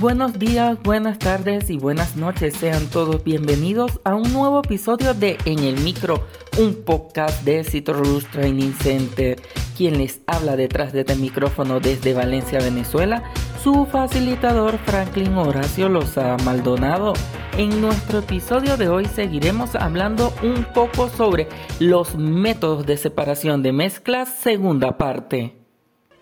Buenos días, buenas tardes y buenas noches. Sean todos bienvenidos a un nuevo episodio de En el Micro, un podcast de Citrus Training Center. Quien les habla detrás de este micrófono desde Valencia, Venezuela, su facilitador Franklin Horacio Loza Maldonado. En nuestro episodio de hoy seguiremos hablando un poco sobre los métodos de separación de mezclas, segunda parte.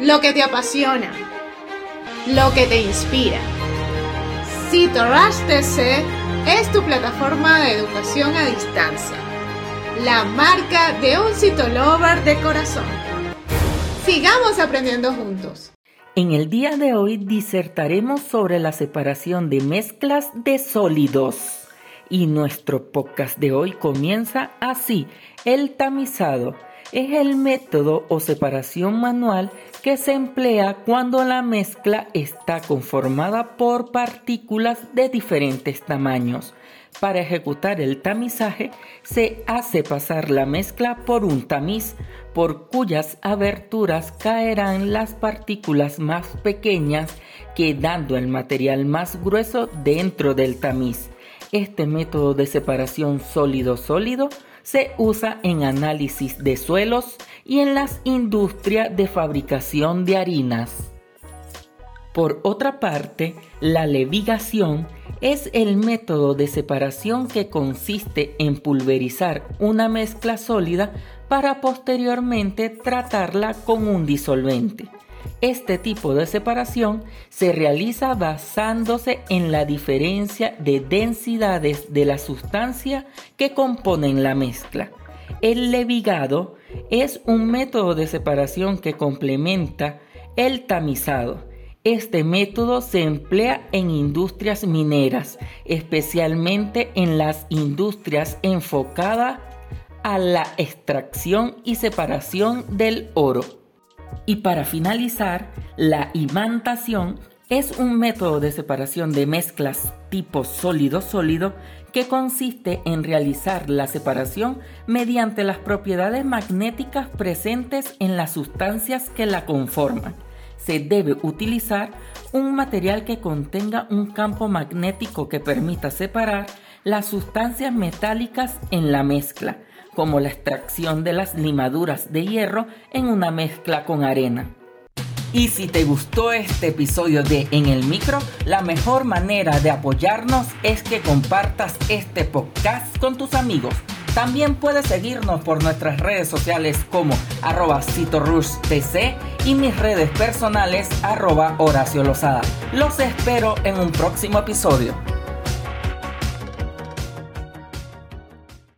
lo que te apasiona, lo que te inspira. CitoRush TC es tu plataforma de educación a distancia, la marca de un citolover de corazón. Sigamos aprendiendo juntos. En el día de hoy disertaremos sobre la separación de mezclas de sólidos. Y nuestro podcast de hoy comienza así, el tamizado es el método o separación manual que se emplea cuando la mezcla está conformada por partículas de diferentes tamaños. Para ejecutar el tamizaje se hace pasar la mezcla por un tamiz por cuyas aberturas caerán las partículas más pequeñas quedando el material más grueso dentro del tamiz. Este método de separación sólido-sólido se usa en análisis de suelos y en las industrias de fabricación de harinas. Por otra parte, la levigación es el método de separación que consiste en pulverizar una mezcla sólida para posteriormente tratarla con un disolvente. Este tipo de separación se realiza basándose en la diferencia de densidades de la sustancia que componen la mezcla. El levigado es un método de separación que complementa el tamizado. Este método se emplea en industrias mineras, especialmente en las industrias enfocadas a la extracción y separación del oro. Y para finalizar, la imantación es un método de separación de mezclas tipo sólido-sólido que consiste en realizar la separación mediante las propiedades magnéticas presentes en las sustancias que la conforman. Se debe utilizar un material que contenga un campo magnético que permita separar las sustancias metálicas en la mezcla, como la extracción de las limaduras de hierro en una mezcla con arena. Y si te gustó este episodio de En el Micro, la mejor manera de apoyarnos es que compartas este podcast con tus amigos. También puedes seguirnos por nuestras redes sociales como arroba TC y mis redes personales arroba Horacio Lozada. Los espero en un próximo episodio.